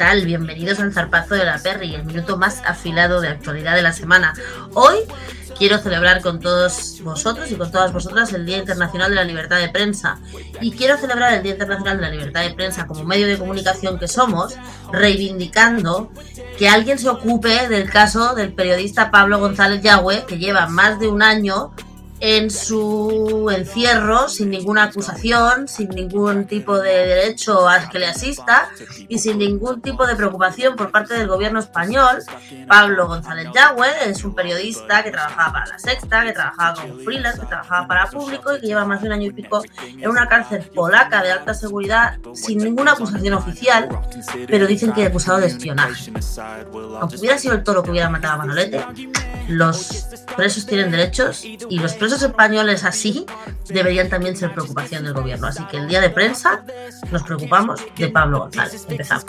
Bienvenidos al zarpazo de la Perry, el minuto más afilado de actualidad de la semana. Hoy quiero celebrar con todos vosotros y con todas vosotras el Día Internacional de la Libertad de Prensa. Y quiero celebrar el Día Internacional de la Libertad de Prensa como medio de comunicación que somos, reivindicando que alguien se ocupe del caso del periodista Pablo González Yagüe, que lleva más de un año en su encierro sin ninguna acusación, sin ningún tipo de derecho a que le asista y sin ningún tipo de preocupación por parte del gobierno español. Pablo González Yagüe es un periodista que trabajaba para La Sexta, que trabajaba como freelance, que trabajaba para público y que lleva más de un año y pico en una cárcel polaca de alta seguridad sin ninguna acusación oficial, pero dicen que acusado de espionaje. Aunque hubiera sido el toro que hubiera matado a Manolete, los presos tienen derechos y los presos españoles así deberían también ser preocupación del gobierno. Así que el día de prensa nos preocupamos de Pablo González. Empezamos.